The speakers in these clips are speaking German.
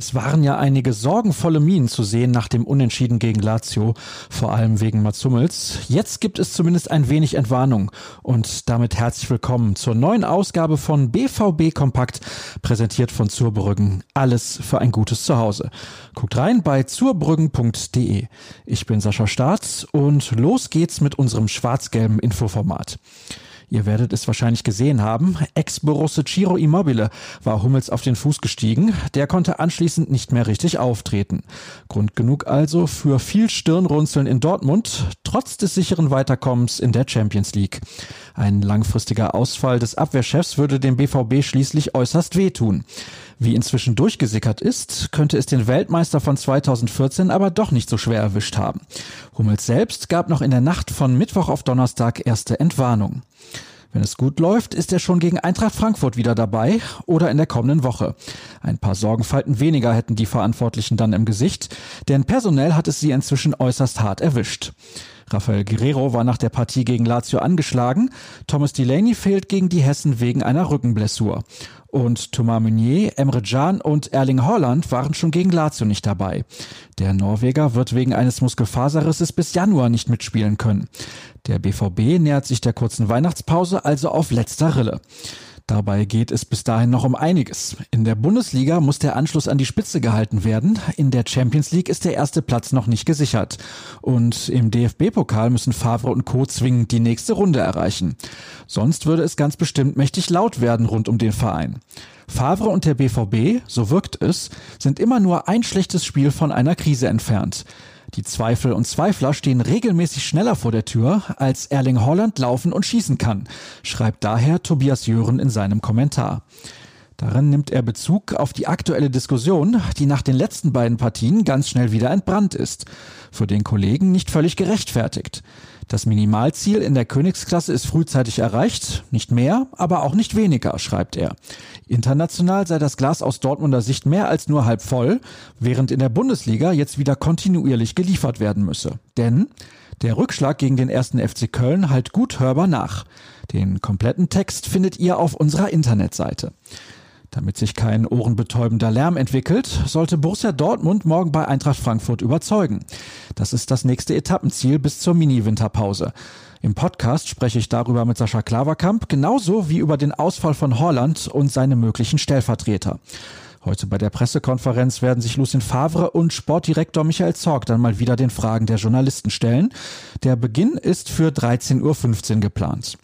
Es waren ja einige sorgenvolle Minen zu sehen nach dem Unentschieden gegen Lazio, vor allem wegen Mats Hummels. Jetzt gibt es zumindest ein wenig Entwarnung und damit herzlich willkommen zur neuen Ausgabe von BVB Kompakt, präsentiert von Zurbrüggen. Alles für ein gutes Zuhause. Guckt rein bei zurbrüggen.de. Ich bin Sascha Staats und los geht's mit unserem schwarz-gelben Infoformat. Ihr werdet es wahrscheinlich gesehen haben. Ex-Borusse Ciro Immobile war Hummels auf den Fuß gestiegen. Der konnte anschließend nicht mehr richtig auftreten. Grund genug also für viel Stirnrunzeln in Dortmund, trotz des sicheren Weiterkommens in der Champions League. Ein langfristiger Ausfall des Abwehrchefs würde dem BVB schließlich äußerst wehtun. Wie inzwischen durchgesickert ist, könnte es den Weltmeister von 2014 aber doch nicht so schwer erwischt haben. Hummels selbst gab noch in der Nacht von Mittwoch auf Donnerstag erste Entwarnung. Wenn es gut läuft, ist er schon gegen Eintracht Frankfurt wieder dabei oder in der kommenden Woche. Ein paar Sorgenfalten weniger hätten die Verantwortlichen dann im Gesicht, denn personell hat es sie inzwischen äußerst hart erwischt. Rafael Guerrero war nach der Partie gegen Lazio angeschlagen. Thomas Delaney fehlt gegen die Hessen wegen einer Rückenblessur. Und Thomas Meunier, Emre Can und Erling Haaland waren schon gegen Lazio nicht dabei. Der Norweger wird wegen eines Muskelfaserrisses bis Januar nicht mitspielen können. Der BVB nähert sich der kurzen Weihnachtspause also auf letzter Rille. Dabei geht es bis dahin noch um einiges. In der Bundesliga muss der Anschluss an die Spitze gehalten werden. In der Champions League ist der erste Platz noch nicht gesichert. Und im DFB-Pokal müssen Favre und Co. zwingend die nächste Runde erreichen. Sonst würde es ganz bestimmt mächtig laut werden rund um den Verein. Favre und der BVB, so wirkt es, sind immer nur ein schlechtes Spiel von einer Krise entfernt. Die Zweifel und Zweifler stehen regelmäßig schneller vor der Tür, als Erling Holland laufen und schießen kann, schreibt daher Tobias Jören in seinem Kommentar. Darin nimmt er Bezug auf die aktuelle Diskussion, die nach den letzten beiden Partien ganz schnell wieder entbrannt ist. Für den Kollegen nicht völlig gerechtfertigt. Das Minimalziel in der Königsklasse ist frühzeitig erreicht, nicht mehr, aber auch nicht weniger, schreibt er. International sei das Glas aus Dortmunder Sicht mehr als nur halb voll, während in der Bundesliga jetzt wieder kontinuierlich geliefert werden müsse. Denn der Rückschlag gegen den ersten FC Köln halt gut hörbar nach. Den kompletten Text findet ihr auf unserer Internetseite. Damit sich kein ohrenbetäubender Lärm entwickelt, sollte Borussia Dortmund morgen bei Eintracht Frankfurt überzeugen. Das ist das nächste Etappenziel bis zur Mini-Winterpause. Im Podcast spreche ich darüber mit Sascha Klaverkamp, genauso wie über den Ausfall von Holland und seine möglichen Stellvertreter. Heute bei der Pressekonferenz werden sich Lucien Favre und Sportdirektor Michael Zorg dann mal wieder den Fragen der Journalisten stellen. Der Beginn ist für 13.15 Uhr geplant.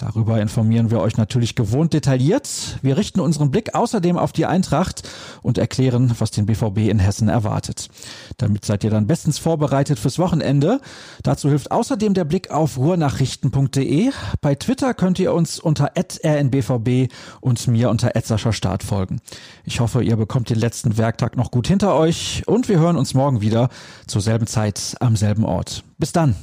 Darüber informieren wir euch natürlich gewohnt detailliert. Wir richten unseren Blick außerdem auf die Eintracht und erklären, was den BVB in Hessen erwartet. Damit seid ihr dann bestens vorbereitet fürs Wochenende. Dazu hilft außerdem der Blick auf ruhrnachrichten.de. Bei Twitter könnt ihr uns unter rnbvb und mir unter Start folgen. Ich hoffe, ihr bekommt den letzten Werktag noch gut hinter euch und wir hören uns morgen wieder zur selben Zeit am selben Ort. Bis dann.